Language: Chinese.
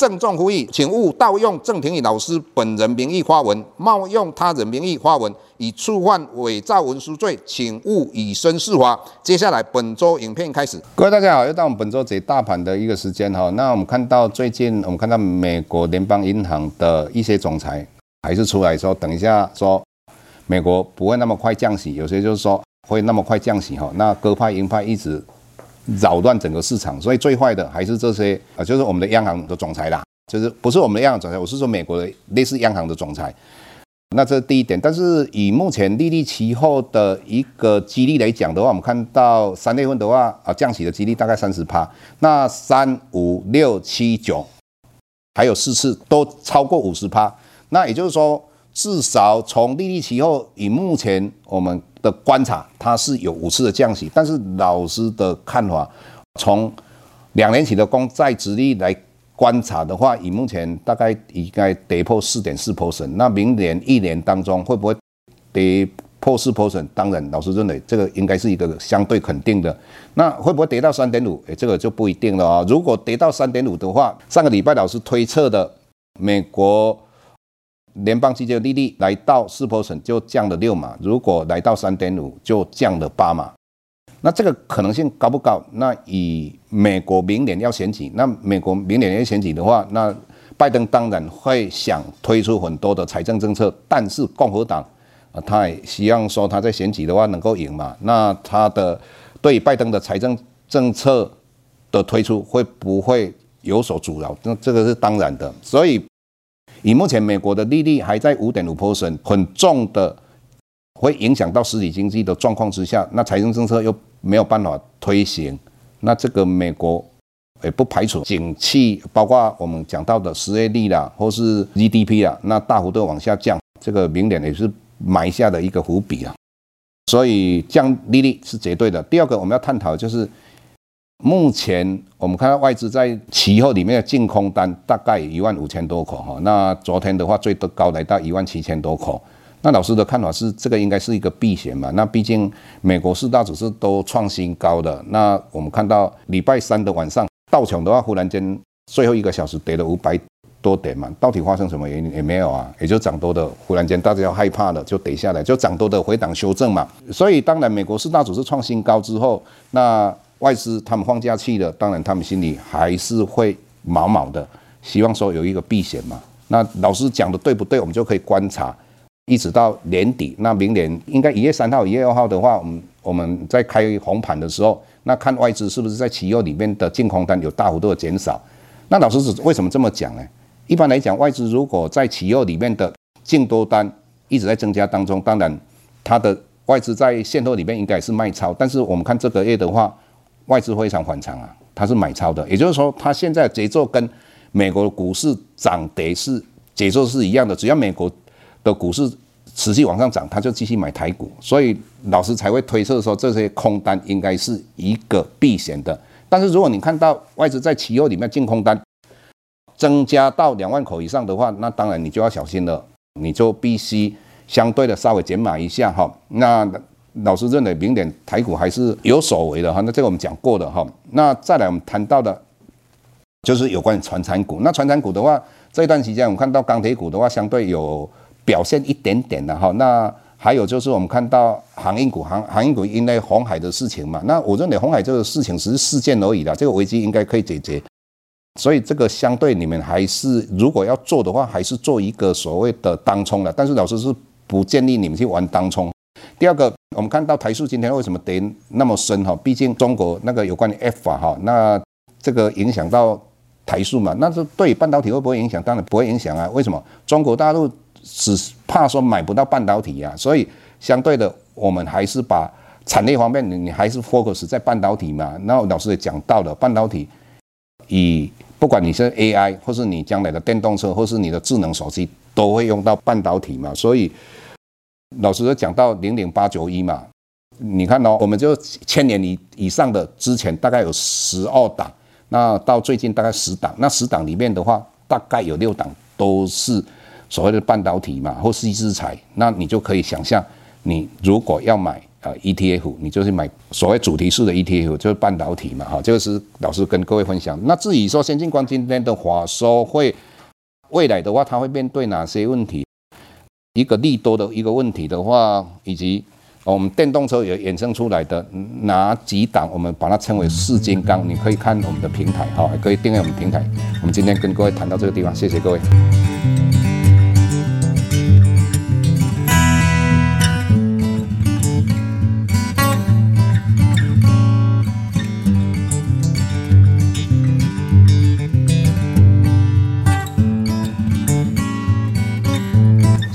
郑重呼吁，请勿盗用郑庭宇老师本人名义发文，冒用他人名义发文，以触犯伪造文书罪，请勿以身试法。接下来本周影片开始，各位大家好，又到我们本周解大盘的一个时间哈。那我们看到最近，我们看到美国联邦银行的一些总裁还是出来说，等一下说美国不会那么快降息，有些就是说会那么快降息哈。那鸽派鹰派一直。扰乱整个市场，所以最坏的还是这些啊，就是我们的央行的总裁啦，就是不是我们的央行总裁，我是说美国的类似央行的总裁。那这是第一点，但是以目前利率期后的一个几率来讲的话，我们看到三月份的话啊，降息的几率大概三十趴，那三五六七九还有四次都超过五十趴，那也就是说，至少从利率期后以目前我们。的观察，它是有五次的降息，但是老师的看法，从两年期的公债殖利率来观察的话，以目前大概应该跌破四点四 percent，那明年一年当中会不会跌破四 percent？当然，老师认为这个应该是一个相对肯定的。那会不会跌到三点五？诶，这个就不一定了啊。如果跌到三点五的话，上个礼拜老师推测的美国。联邦基金的利率来到四 percent 就降了六码，如果来到三点五就降了八码，那这个可能性高不高？那以美国明年要选举，那美国明年要选举的话，那拜登当然会想推出很多的财政政策，但是共和党啊，他也希望说他在选举的话能够赢嘛，那他的对拜登的财政政策的推出会不会有所阻挠？那这个是当然的，所以。以目前美国的利率还在五点五 percent，很重的，会影响到实体经济的状况之下，那财政政策又没有办法推行，那这个美国也不排除景气，包括我们讲到的失业率啦，或是 GDP 啊，那大幅度往下降，这个明年也是埋下的一个伏笔啊，所以降利率是绝对的。第二个我们要探讨就是。目前我们看到外资在期货里面的净空单大概一万五千多口哈，那昨天的话最多高来到一万七千多口。那老师的看法是，这个应该是一个避险嘛？那毕竟美国四大指数都创新高的，那我们看到礼拜三的晚上道琼的话，忽然间最后一个小时跌了五百多点嘛，到底发生什么原因也没有啊？也就涨多的，忽然间大家要害怕了，就跌下来，就涨多的回档修正嘛。所以当然美国四大指数创新高之后，那外资他们放假去了，当然他们心里还是会毛毛的，希望说有一个避险嘛。那老师讲的对不对？我们就可以观察，一直到年底。那明年应该一月三号、一月二号的话，我们我们在开红盘的时候，那看外资是不是在期货里面的净空单有大幅度的减少。那老师是为什么这么讲呢？一般来讲，外资如果在期货里面的净多单一直在增加当中，当然它的外资在现货里面应该是卖超。但是我们看这个月的话，外资非常反常啊，它是买超的，也就是说，它现在节奏跟美国股市涨跌是节奏是一样的。只要美国的股市持续往上涨，它就继续买台股，所以老师才会推测说，这些空单应该是一个避险的。但是如果你看到外资在期货里面净空单增加到两万口以上的话，那当然你就要小心了，你就必须相对的稍微减码一下哈。那老师认为明年台股还是有所为的哈，那这个我们讲过的哈。那再来我们谈到的，就是有关于传产股。那传产股的话，这一段时间我们看到钢铁股的话，相对有表现一点点的哈。那还有就是我们看到航运股，航航运股因为红海的事情嘛，那我认为红海这个事情只是事件而已啦，这个危机应该可以解决。所以这个相对你们还是如果要做的话，还是做一个所谓的当冲的。但是老师是不建议你们去玩当冲。第二个，我们看到台塑今天为什么跌那么深哈？毕竟中国那个有关于 F 法哈，那这个影响到台塑嘛？那是对半导体会不会影响？当然不会影响啊。为什么？中国大陆只怕说买不到半导体啊，所以相对的，我们还是把产业方面，你你还是 focus 在半导体嘛。那老师也讲到了，半导体以不管你是 AI，或是你将来的电动车，或是你的智能手机，都会用到半导体嘛。所以老师讲到零零八九一嘛，你看哦，我们就千年以以上的之前大概有十二档，那到最近大概十档，那十档里面的话，大概有六档都是。所谓的半导体嘛，或是资材，那你就可以想象，你如果要买呃 ETF，你就是买所谓主题式的 ETF，就是半导体嘛，哈，这个是老师跟各位分享。那至于说先进光今天的话说会，未来的话，它会面对哪些问题？一个利多的一个问题的话，以及我们电动车也衍生出来的哪几档，我们把它称为四金刚，你可以看我们的平台，哈，可以订阅我们平台。我们今天跟各位谈到这个地方，谢谢各位。